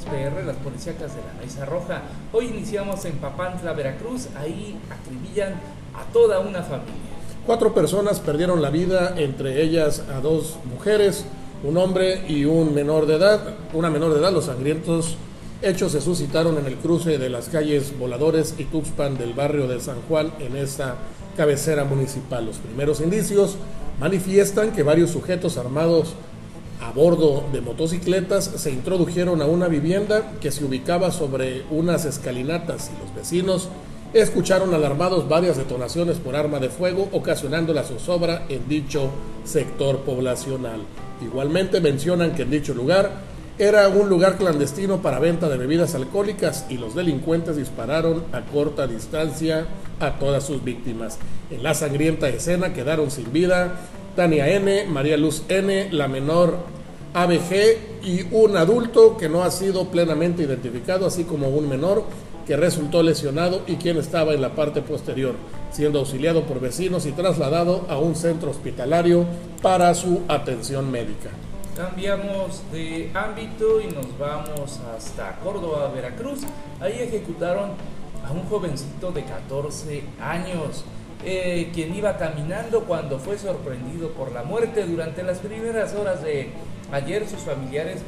XPR, las policíacas de la Mesa Roja. Hoy iniciamos en Papantla, Veracruz. Ahí acribillan a toda una familia. Cuatro personas perdieron la vida, entre ellas a dos mujeres, un hombre y un menor de edad. Una menor de edad, los sangrientos hechos se suscitaron en el cruce de las calles Voladores y Tuxpan del barrio de San Juan en esta cabecera municipal. Los primeros indicios manifiestan que varios sujetos armados a bordo de motocicletas se introdujeron a una vivienda que se ubicaba sobre unas escalinatas y los vecinos escucharon alarmados varias detonaciones por arma de fuego ocasionando la zozobra en dicho sector poblacional. Igualmente mencionan que en dicho lugar era un lugar clandestino para venta de bebidas alcohólicas y los delincuentes dispararon a corta distancia a todas sus víctimas. En la sangrienta escena quedaron sin vida Tania N, María Luz N, la menor ABG y un adulto que no ha sido plenamente identificado, así como un menor que resultó lesionado y quien estaba en la parte posterior, siendo auxiliado por vecinos y trasladado a un centro hospitalario para su atención médica. Cambiamos de ámbito y nos vamos hasta Córdoba, Veracruz. Ahí ejecutaron a un jovencito de 14 años. Eh, quien iba caminando cuando fue sorprendido por la muerte. Durante las primeras horas de ayer sus familiares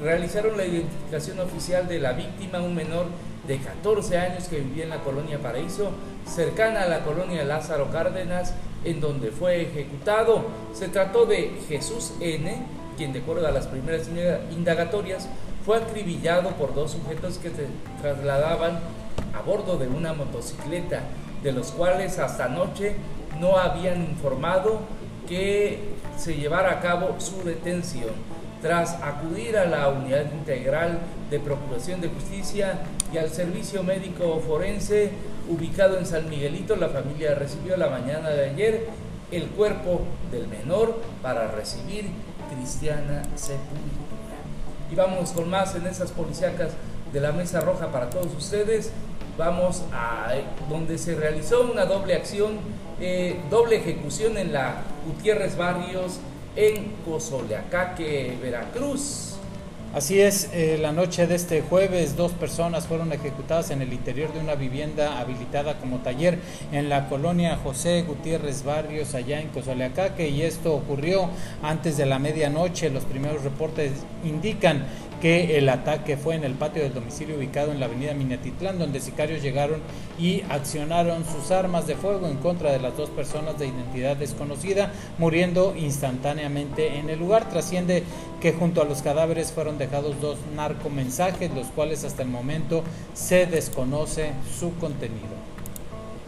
realizaron la identificación oficial de la víctima, un menor de 14 años que vivía en la colonia Paraíso, cercana a la colonia Lázaro Cárdenas, en donde fue ejecutado. Se trató de Jesús N., quien de acuerdo a las primeras indagatorias fue acribillado por dos sujetos que se trasladaban a bordo de una motocicleta de los cuales hasta anoche no habían informado que se llevara a cabo su detención. Tras acudir a la Unidad Integral de Procuración de Justicia y al Servicio Médico Forense ubicado en San Miguelito, la familia recibió la mañana de ayer el cuerpo del menor para recibir cristiana sepultura. Y vamos con más en esas policíacas de la Mesa Roja para todos ustedes vamos a donde se realizó una doble acción, eh, doble ejecución en la Gutiérrez Barrios en Cozoleacaque, Veracruz. Así es, eh, la noche de este jueves dos personas fueron ejecutadas en el interior de una vivienda habilitada como taller en la colonia José Gutiérrez Barrios allá en Cozoleacaque y esto ocurrió antes de la medianoche. Los primeros reportes indican que el ataque fue en el patio del domicilio ubicado en la avenida Minatitlán, donde sicarios llegaron y accionaron sus armas de fuego en contra de las dos personas de identidad desconocida, muriendo instantáneamente en el lugar. Trasciende que junto a los cadáveres fueron dejados dos narcomensajes, los cuales hasta el momento se desconoce su contenido.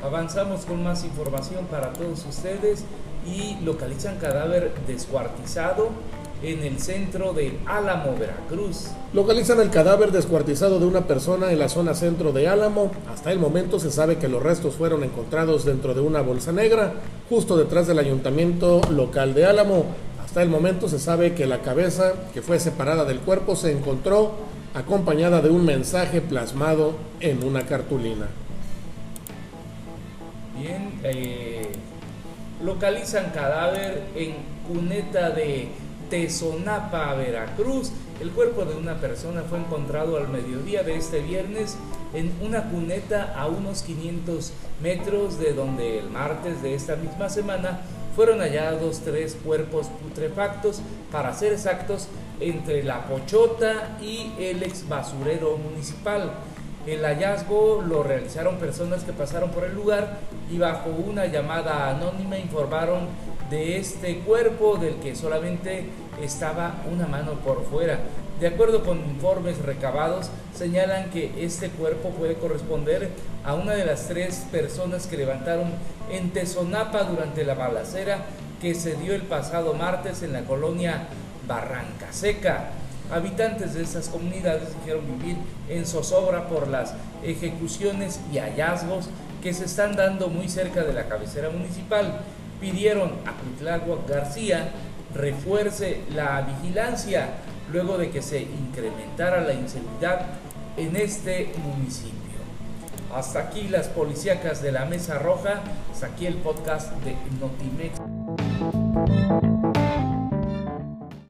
Avanzamos con más información para todos ustedes y localizan cadáver descuartizado en el centro de Álamo, Veracruz. Localizan el cadáver descuartizado de una persona en la zona centro de Álamo. Hasta el momento se sabe que los restos fueron encontrados dentro de una bolsa negra, justo detrás del ayuntamiento local de Álamo. Hasta el momento se sabe que la cabeza, que fue separada del cuerpo, se encontró acompañada de un mensaje plasmado en una cartulina. Bien, eh, localizan cadáver en cuneta de Tezonapa, Veracruz. El cuerpo de una persona fue encontrado al mediodía de este viernes en una cuneta a unos 500 metros de donde el martes de esta misma semana fueron hallados tres cuerpos putrefactos, para ser exactos, entre la Pochota y el ex basurero municipal. El hallazgo lo realizaron personas que pasaron por el lugar y bajo una llamada anónima informaron de este cuerpo del que solamente estaba una mano por fuera. De acuerdo con informes recabados, señalan que este cuerpo puede corresponder a una de las tres personas que levantaron en Tezonapa durante la balacera que se dio el pasado martes en la colonia Barranca Seca. Habitantes de estas comunidades dijeron vivir en zozobra por las ejecuciones y hallazgos que se están dando muy cerca de la cabecera municipal pidieron a Cuitláhuac García refuerce la vigilancia luego de que se incrementara la inseguridad en este municipio. Hasta aquí las policíacas de la Mesa Roja, hasta el podcast de Notimex.